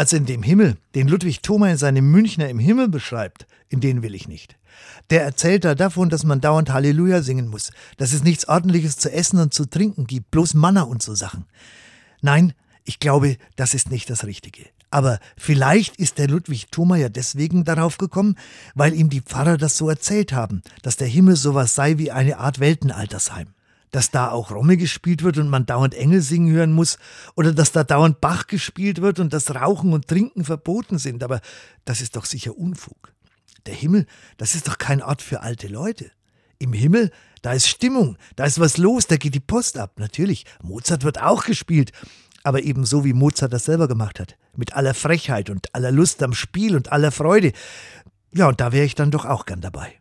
Also in dem Himmel, den Ludwig Thoma in seinem Münchner im Himmel beschreibt, in den will ich nicht. Der erzählt da davon, dass man dauernd Halleluja singen muss, dass es nichts ordentliches zu essen und zu trinken gibt, bloß Manna und so Sachen. Nein, ich glaube, das ist nicht das Richtige. Aber vielleicht ist der Ludwig Thoma ja deswegen darauf gekommen, weil ihm die Pfarrer das so erzählt haben, dass der Himmel sowas sei wie eine Art Weltenaltersheim. Dass da auch Romme gespielt wird und man dauernd Engel singen hören muss, oder dass da dauernd Bach gespielt wird und dass Rauchen und Trinken verboten sind. Aber das ist doch sicher Unfug. Der Himmel, das ist doch kein Ort für alte Leute. Im Himmel, da ist Stimmung, da ist was los, da geht die Post ab. Natürlich, Mozart wird auch gespielt, aber eben so, wie Mozart das selber gemacht hat. Mit aller Frechheit und aller Lust am Spiel und aller Freude. Ja, und da wäre ich dann doch auch gern dabei.